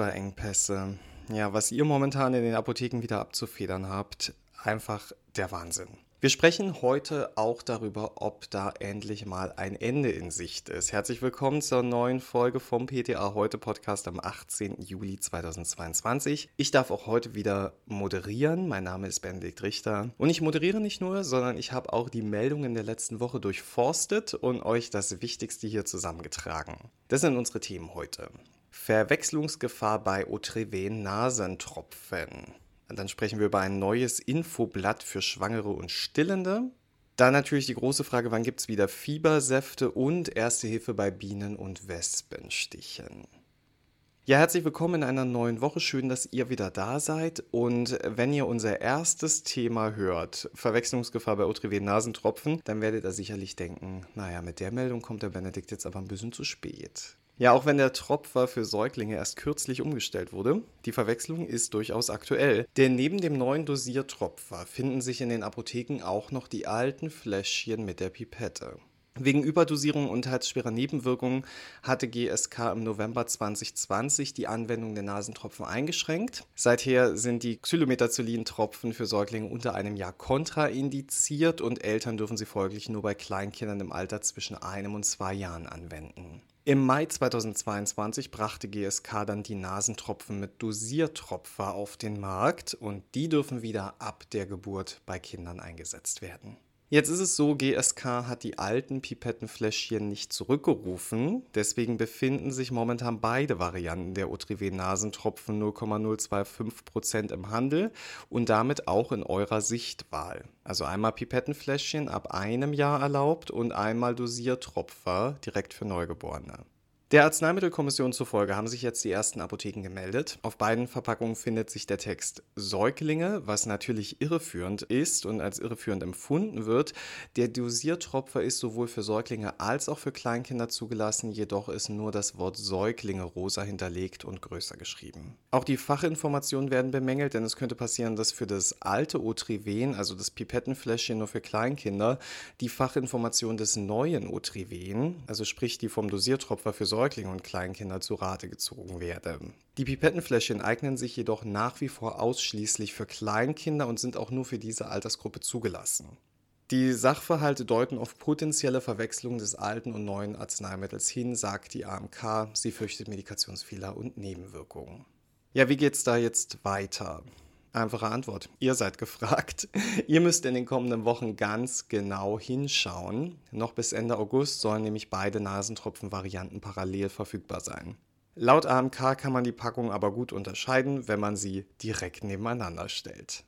Lieferengpässe. Ja, was ihr momentan in den Apotheken wieder abzufedern habt, einfach der Wahnsinn. Wir sprechen heute auch darüber, ob da endlich mal ein Ende in Sicht ist. Herzlich willkommen zur neuen Folge vom PTA Heute Podcast am 18. Juli 2022. Ich darf auch heute wieder moderieren. Mein Name ist Benedikt Richter. Und ich moderiere nicht nur, sondern ich habe auch die Meldungen der letzten Woche durchforstet und euch das Wichtigste hier zusammengetragen. Das sind unsere Themen heute. Verwechslungsgefahr bei Otrivin Nasentropfen. Dann sprechen wir über ein neues Infoblatt für Schwangere und Stillende. Dann natürlich die große Frage, wann gibt es wieder Fiebersäfte und Erste Hilfe bei Bienen- und Wespenstichen. Ja, herzlich willkommen in einer neuen Woche. Schön, dass ihr wieder da seid. Und wenn ihr unser erstes Thema hört, Verwechslungsgefahr bei Otriven Nasentropfen, dann werdet ihr sicherlich denken, naja, mit der Meldung kommt der Benedikt jetzt aber ein bisschen zu spät. Ja, auch wenn der Tropfer für Säuglinge erst kürzlich umgestellt wurde, die Verwechslung ist durchaus aktuell. Denn neben dem neuen Dosiertropfer finden sich in den Apotheken auch noch die alten Fläschchen mit der Pipette. Wegen Überdosierung und halsschwerer Nebenwirkungen hatte GSK im November 2020 die Anwendung der Nasentropfen eingeschränkt. Seither sind die Xylometazolin-Tropfen für Säuglinge unter einem Jahr kontraindiziert und Eltern dürfen sie folglich nur bei Kleinkindern im Alter zwischen einem und zwei Jahren anwenden. Im Mai 2022 brachte GSK dann die Nasentropfen mit Dosiertropfer auf den Markt und die dürfen wieder ab der Geburt bei Kindern eingesetzt werden. Jetzt ist es so, GSK hat die alten Pipettenfläschchen nicht zurückgerufen. Deswegen befinden sich momentan beide Varianten der Otriven-Nasentropfen 0,025% im Handel und damit auch in eurer Sichtwahl. Also einmal Pipettenfläschchen ab einem Jahr erlaubt und einmal Dosiertropfer direkt für Neugeborene. Der Arzneimittelkommission zufolge haben sich jetzt die ersten Apotheken gemeldet. Auf beiden Verpackungen findet sich der Text Säuglinge, was natürlich irreführend ist und als irreführend empfunden wird. Der Dosiertropfer ist sowohl für Säuglinge als auch für Kleinkinder zugelassen, jedoch ist nur das Wort Säuglinge rosa hinterlegt und größer geschrieben. Auch die Fachinformationen werden bemängelt, denn es könnte passieren, dass für das alte Otriven, also das Pipettenfläschchen nur für Kleinkinder, die Fachinformation des neuen Otriven, also sprich die vom Dosiertropfer für Säuglinge, Säuglinge und Kleinkinder zu Rate gezogen werde. Die Pipettenfläschchen eignen sich jedoch nach wie vor ausschließlich für Kleinkinder und sind auch nur für diese Altersgruppe zugelassen. Die Sachverhalte deuten auf potenzielle Verwechslung des alten und neuen Arzneimittels hin, sagt die AMK. Sie fürchtet Medikationsfehler und Nebenwirkungen. Ja, wie geht's da jetzt weiter? Einfache Antwort. Ihr seid gefragt. Ihr müsst in den kommenden Wochen ganz genau hinschauen. Noch bis Ende August sollen nämlich beide Nasentropfen-Varianten parallel verfügbar sein. Laut AMK kann man die Packung aber gut unterscheiden, wenn man sie direkt nebeneinander stellt.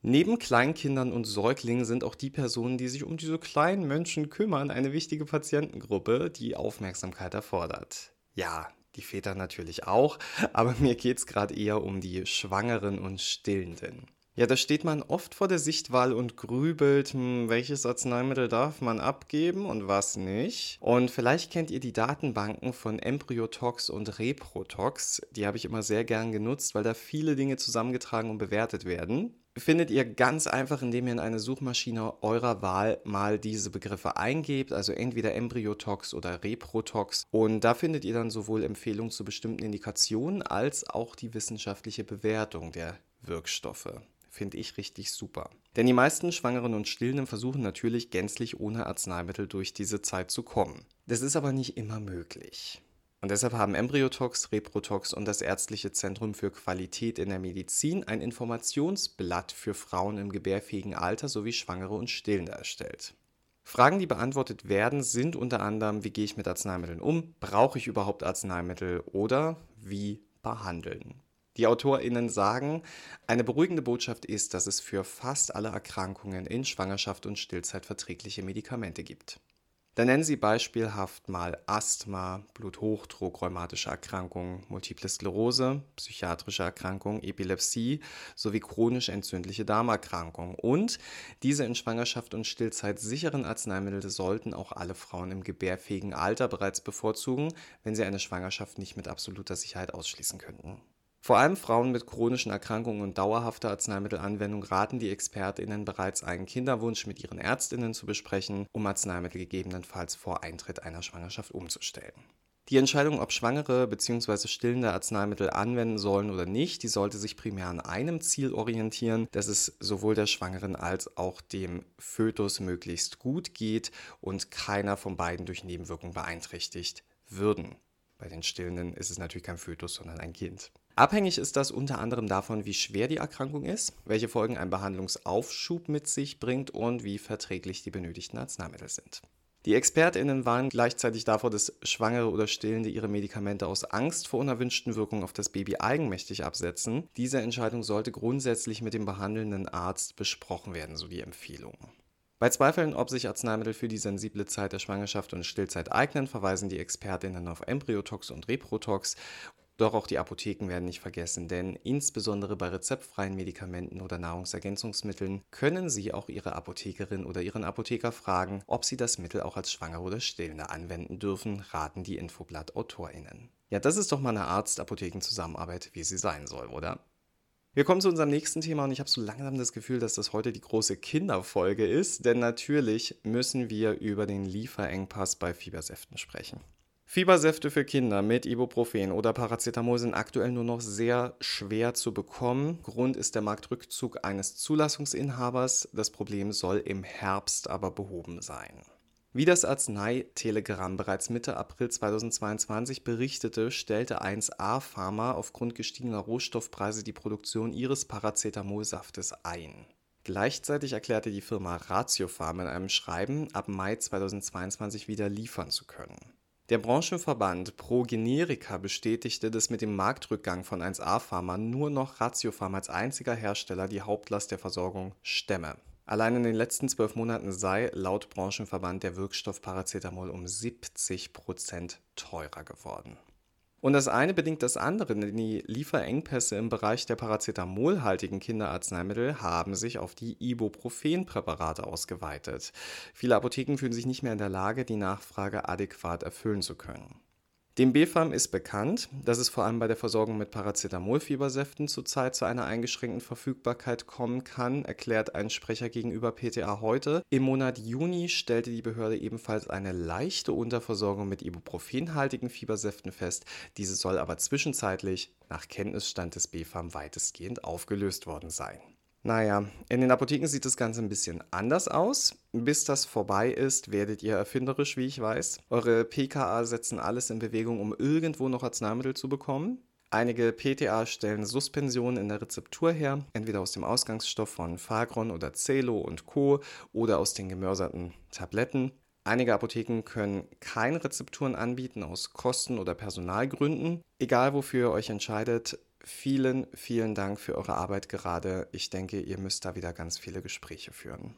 Neben Kleinkindern und Säuglingen sind auch die Personen, die sich um diese kleinen Menschen kümmern, eine wichtige Patientengruppe, die Aufmerksamkeit erfordert. Ja, die Väter natürlich auch, aber mir geht es gerade eher um die Schwangeren und Stillenden. Ja, da steht man oft vor der Sichtwahl und grübelt, hm, welches Arzneimittel darf man abgeben und was nicht. Und vielleicht kennt ihr die Datenbanken von Embryotox und Reprotox. Die habe ich immer sehr gern genutzt, weil da viele Dinge zusammengetragen und bewertet werden findet ihr ganz einfach, indem ihr in eine Suchmaschine eurer Wahl mal diese Begriffe eingebt, also entweder Embryotox oder Reprotox. Und da findet ihr dann sowohl Empfehlungen zu bestimmten Indikationen als auch die wissenschaftliche Bewertung der Wirkstoffe. Finde ich richtig super. Denn die meisten Schwangeren und Stillenden versuchen natürlich gänzlich ohne Arzneimittel durch diese Zeit zu kommen. Das ist aber nicht immer möglich. Und deshalb haben Embryotox, Reprotox und das Ärztliche Zentrum für Qualität in der Medizin ein Informationsblatt für Frauen im gebärfähigen Alter sowie Schwangere und Stillende erstellt. Fragen, die beantwortet werden, sind unter anderem, wie gehe ich mit Arzneimitteln um? Brauche ich überhaupt Arzneimittel? Oder wie behandeln? Die AutorInnen sagen, eine beruhigende Botschaft ist, dass es für fast alle Erkrankungen in Schwangerschaft und Stillzeit verträgliche Medikamente gibt. Da nennen Sie beispielhaft mal Asthma, Bluthochdruck, rheumatische Erkrankungen, Multiple Sklerose, psychiatrische Erkrankungen, Epilepsie sowie chronisch entzündliche Darmerkrankungen. Und diese in Schwangerschaft und Stillzeit sicheren Arzneimittel sollten auch alle Frauen im gebärfähigen Alter bereits bevorzugen, wenn sie eine Schwangerschaft nicht mit absoluter Sicherheit ausschließen könnten. Vor allem Frauen mit chronischen Erkrankungen und dauerhafter Arzneimittelanwendung raten die ExpertInnen bereits, einen Kinderwunsch mit ihren ÄrztInnen zu besprechen, um Arzneimittel gegebenenfalls vor Eintritt einer Schwangerschaft umzustellen. Die Entscheidung, ob Schwangere bzw. stillende Arzneimittel anwenden sollen oder nicht, die sollte sich primär an einem Ziel orientieren, dass es sowohl der Schwangeren als auch dem Fötus möglichst gut geht und keiner von beiden durch Nebenwirkungen beeinträchtigt würden. Bei den Stillenden ist es natürlich kein Fötus, sondern ein Kind. Abhängig ist das unter anderem davon, wie schwer die Erkrankung ist, welche Folgen ein Behandlungsaufschub mit sich bringt und wie verträglich die benötigten Arzneimittel sind. Die ExpertInnen warnen gleichzeitig davor, dass Schwangere oder Stillende ihre Medikamente aus Angst vor unerwünschten Wirkungen auf das Baby eigenmächtig absetzen. Diese Entscheidung sollte grundsätzlich mit dem behandelnden Arzt besprochen werden, so die Empfehlung. Bei Zweifeln, ob sich Arzneimittel für die sensible Zeit der Schwangerschaft und Stillzeit eignen, verweisen die ExpertInnen auf Embryotox und Reprotox doch auch die Apotheken werden nicht vergessen, denn insbesondere bei rezeptfreien Medikamenten oder Nahrungsergänzungsmitteln können Sie auch Ihre Apothekerin oder Ihren Apotheker fragen, ob Sie das Mittel auch als Schwangere oder Stillende anwenden dürfen, raten die Infoblatt-AutorInnen. Ja, das ist doch mal eine Arzt-Apotheken-Zusammenarbeit, wie sie sein soll, oder? Wir kommen zu unserem nächsten Thema und ich habe so langsam das Gefühl, dass das heute die große Kinderfolge ist, denn natürlich müssen wir über den Lieferengpass bei Fiebersäften sprechen. Fiebersäfte für Kinder mit Ibuprofen oder Paracetamol sind aktuell nur noch sehr schwer zu bekommen. Grund ist der Marktrückzug eines Zulassungsinhabers. Das Problem soll im Herbst aber behoben sein. Wie das Arzneitelegramm bereits Mitte April 2022 berichtete, stellte 1A Pharma aufgrund gestiegener Rohstoffpreise die Produktion ihres Paracetamolsaftes ein. Gleichzeitig erklärte die Firma Ratiopharm in einem Schreiben, ab Mai 2022 wieder liefern zu können. Der Branchenverband Pro Generica bestätigte, dass mit dem Marktrückgang von 1A Pharma nur noch Ratiopharm als einziger Hersteller die Hauptlast der Versorgung stemme. Allein in den letzten zwölf Monaten sei laut Branchenverband der Wirkstoff Paracetamol um 70 Prozent teurer geworden. Und das eine bedingt das andere, denn die Lieferengpässe im Bereich der paracetamolhaltigen Kinderarzneimittel haben sich auf die Ibuprofen-Präparate ausgeweitet. Viele Apotheken fühlen sich nicht mehr in der Lage, die Nachfrage adäquat erfüllen zu können. Dem BfArM ist bekannt, dass es vor allem bei der Versorgung mit Paracetamolfiebersäften zurzeit zu einer eingeschränkten Verfügbarkeit kommen kann, erklärt ein Sprecher gegenüber PTA heute. Im Monat Juni stellte die Behörde ebenfalls eine leichte Unterversorgung mit ibuprofenhaltigen Fiebersäften fest. Diese soll aber zwischenzeitlich nach Kenntnisstand des BfArM weitestgehend aufgelöst worden sein. Naja, in den Apotheken sieht das Ganze ein bisschen anders aus. Bis das vorbei ist, werdet ihr erfinderisch, wie ich weiß. Eure PKA setzen alles in Bewegung, um irgendwo noch Arzneimittel zu bekommen. Einige PTA stellen Suspensionen in der Rezeptur her, entweder aus dem Ausgangsstoff von Fagron oder Celo und Co. oder aus den gemörserten Tabletten. Einige Apotheken können keine Rezepturen anbieten aus Kosten- oder Personalgründen. Egal wofür ihr euch entscheidet, vielen, vielen Dank für eure Arbeit gerade. Ich denke, ihr müsst da wieder ganz viele Gespräche führen.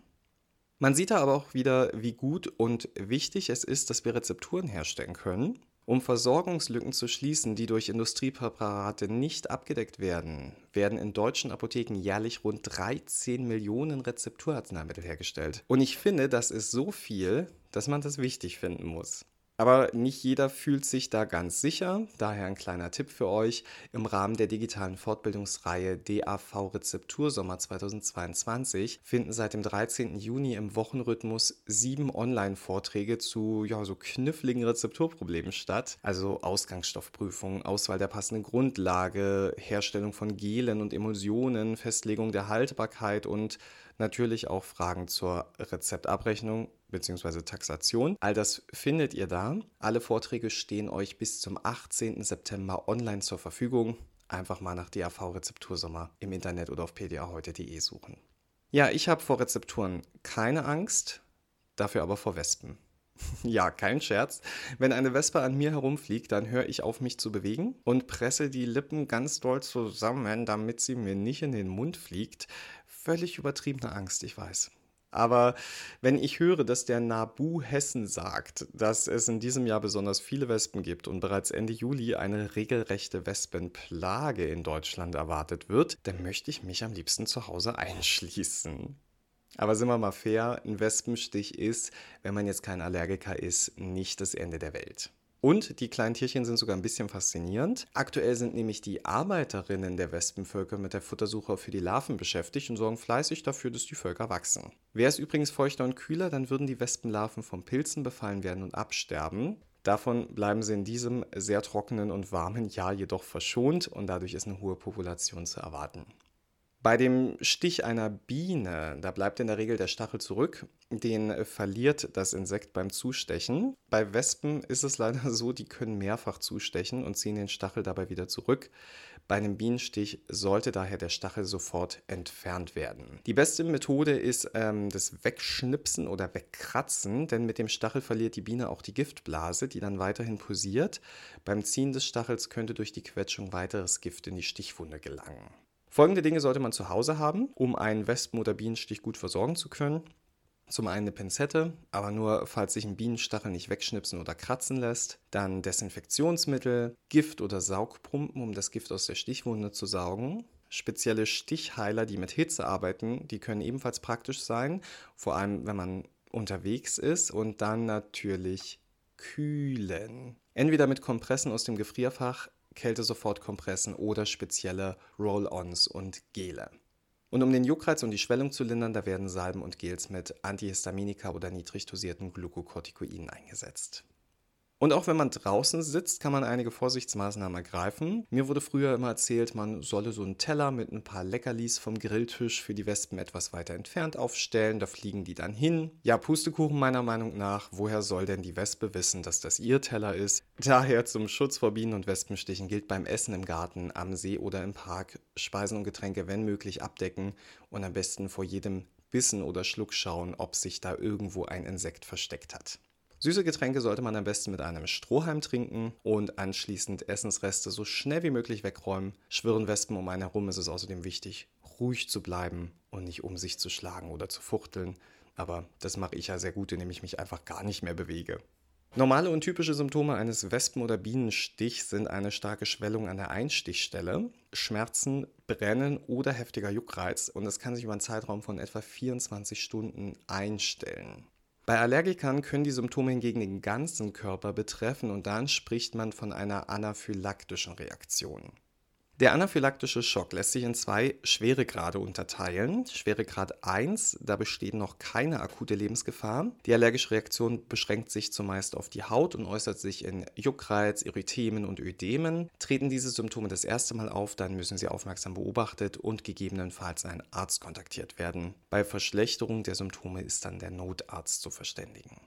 Man sieht da aber auch wieder, wie gut und wichtig es ist, dass wir Rezepturen herstellen können, um Versorgungslücken zu schließen, die durch Industriepräparate nicht abgedeckt werden, werden in deutschen Apotheken jährlich rund 13 Millionen Rezepturarzneimittel hergestellt. Und ich finde, das ist so viel, dass man das wichtig finden muss. Aber nicht jeder fühlt sich da ganz sicher. Daher ein kleiner Tipp für euch. Im Rahmen der digitalen Fortbildungsreihe DAV Rezeptur Sommer 2022 finden seit dem 13. Juni im Wochenrhythmus sieben Online-Vorträge zu ja, so kniffligen Rezepturproblemen statt. Also Ausgangsstoffprüfung, Auswahl der passenden Grundlage, Herstellung von Gelen und Emulsionen, Festlegung der Haltbarkeit und natürlich auch Fragen zur Rezeptabrechnung bzw. Taxation. All das findet ihr da. Alle Vorträge stehen euch bis zum 18. September online zur Verfügung. Einfach mal nach DAV Rezeptursommer im Internet oder auf pdaheute.de suchen. Ja, ich habe vor Rezepturen keine Angst, dafür aber vor Wespen. Ja, kein Scherz. Wenn eine Wespe an mir herumfliegt, dann höre ich auf, mich zu bewegen und presse die Lippen ganz doll zusammen, damit sie mir nicht in den Mund fliegt. Völlig übertriebene Angst, ich weiß. Aber wenn ich höre, dass der Nabu Hessen sagt, dass es in diesem Jahr besonders viele Wespen gibt und bereits Ende Juli eine regelrechte Wespenplage in Deutschland erwartet wird, dann möchte ich mich am liebsten zu Hause einschließen. Aber sind wir mal fair, ein Wespenstich ist, wenn man jetzt kein Allergiker ist, nicht das Ende der Welt. Und die kleinen Tierchen sind sogar ein bisschen faszinierend. Aktuell sind nämlich die Arbeiterinnen der Wespenvölker mit der Futtersuche für die Larven beschäftigt und sorgen fleißig dafür, dass die Völker wachsen. Wäre es übrigens feuchter und kühler, dann würden die Wespenlarven von Pilzen befallen werden und absterben. Davon bleiben sie in diesem sehr trockenen und warmen Jahr jedoch verschont und dadurch ist eine hohe Population zu erwarten. Bei dem Stich einer Biene, da bleibt in der Regel der Stachel zurück, den verliert das Insekt beim Zustechen. Bei Wespen ist es leider so, die können mehrfach zustechen und ziehen den Stachel dabei wieder zurück. Bei einem Bienenstich sollte daher der Stachel sofort entfernt werden. Die beste Methode ist ähm, das Wegschnipsen oder Wegkratzen, denn mit dem Stachel verliert die Biene auch die Giftblase, die dann weiterhin pulsiert. Beim Ziehen des Stachels könnte durch die Quetschung weiteres Gift in die Stichwunde gelangen. Folgende Dinge sollte man zu Hause haben, um einen Wespen- oder Bienenstich gut versorgen zu können. Zum einen eine Pinzette, aber nur falls sich ein Bienenstachel nicht wegschnipsen oder kratzen lässt. Dann Desinfektionsmittel, Gift oder Saugpumpen, um das Gift aus der Stichwunde zu saugen. Spezielle Stichheiler, die mit Hitze arbeiten, die können ebenfalls praktisch sein, vor allem wenn man unterwegs ist. Und dann natürlich kühlen. Entweder mit Kompressen aus dem Gefrierfach, Kältesofortkompressen oder spezielle Roll-ons und Gele. Und um den Juckreiz und die Schwellung zu lindern, da werden Salben und Gels mit Antihistaminika oder niedrig dosierten Glukokortikoiden eingesetzt. Und auch wenn man draußen sitzt, kann man einige Vorsichtsmaßnahmen ergreifen. Mir wurde früher immer erzählt, man solle so einen Teller mit ein paar Leckerlis vom Grilltisch für die Wespen etwas weiter entfernt aufstellen. Da fliegen die dann hin. Ja, Pustekuchen meiner Meinung nach. Woher soll denn die Wespe wissen, dass das ihr Teller ist? Daher zum Schutz vor Bienen und Wespenstichen gilt beim Essen im Garten, am See oder im Park Speisen und Getränke, wenn möglich, abdecken und am besten vor jedem Bissen oder Schluck schauen, ob sich da irgendwo ein Insekt versteckt hat. Süße Getränke sollte man am besten mit einem Strohhalm trinken und anschließend Essensreste so schnell wie möglich wegräumen. Schwirren Wespen um einen herum ist es außerdem wichtig, ruhig zu bleiben und nicht um sich zu schlagen oder zu fuchteln. Aber das mache ich ja sehr gut, indem ich mich einfach gar nicht mehr bewege. Normale und typische Symptome eines Wespen- oder Bienenstichs sind eine starke Schwellung an der Einstichstelle, Schmerzen, Brennen oder heftiger Juckreiz und es kann sich über einen Zeitraum von etwa 24 Stunden einstellen. Bei Allergikern können die Symptome hingegen den ganzen Körper betreffen und dann spricht man von einer anaphylaktischen Reaktion. Der anaphylaktische Schock lässt sich in zwei Schweregrade unterteilen. Schweregrad 1, da besteht noch keine akute Lebensgefahr. Die allergische Reaktion beschränkt sich zumeist auf die Haut und äußert sich in Juckreiz, Erythemen und Ödemen. Treten diese Symptome das erste Mal auf, dann müssen sie aufmerksam beobachtet und gegebenenfalls ein Arzt kontaktiert werden. Bei Verschlechterung der Symptome ist dann der Notarzt zu verständigen.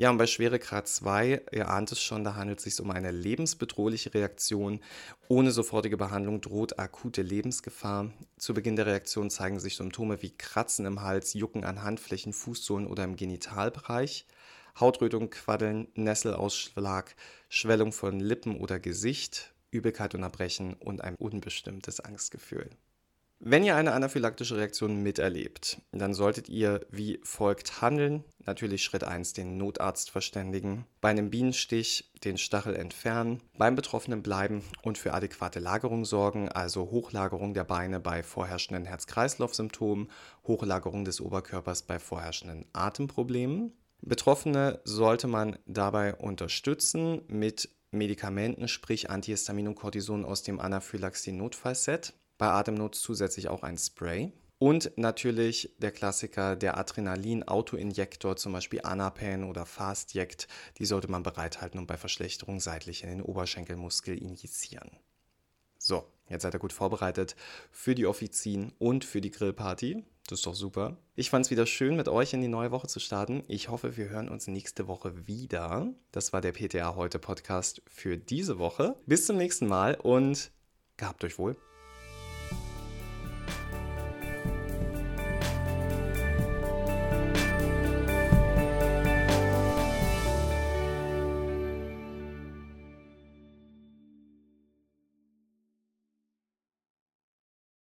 Ja, und bei Schweregrad 2, ihr ahnt es schon, da handelt es sich um eine lebensbedrohliche Reaktion. Ohne sofortige Behandlung droht akute Lebensgefahr. Zu Beginn der Reaktion zeigen sich Symptome wie Kratzen im Hals, Jucken an Handflächen, Fußsohlen oder im Genitalbereich. Hautrötung, Quaddeln, Nesselausschlag, Schwellung von Lippen oder Gesicht, Übelkeit und Erbrechen und ein unbestimmtes Angstgefühl. Wenn ihr eine anaphylaktische Reaktion miterlebt, dann solltet ihr wie folgt handeln. Natürlich Schritt 1 den Notarzt verständigen, bei einem Bienenstich den Stachel entfernen, beim Betroffenen bleiben und für adäquate Lagerung sorgen, also Hochlagerung der Beine bei vorherrschenden Herz-Kreislauf-Symptomen, Hochlagerung des Oberkörpers bei vorherrschenden Atemproblemen. Betroffene sollte man dabei unterstützen mit Medikamenten, sprich Antihistamin und Cortison aus dem Anaphylaxie-Notfallset bei Atemnot zusätzlich auch ein Spray. Und natürlich der Klassiker, der Adrenalin-Autoinjektor, zum Beispiel Anapan oder Fastject, die sollte man bereithalten und bei Verschlechterung seitlich in den Oberschenkelmuskel injizieren. So, jetzt seid ihr gut vorbereitet für die Offizien und für die Grillparty. Das ist doch super. Ich fand es wieder schön, mit euch in die neue Woche zu starten. Ich hoffe, wir hören uns nächste Woche wieder. Das war der PTA heute Podcast für diese Woche. Bis zum nächsten Mal und gehabt euch wohl.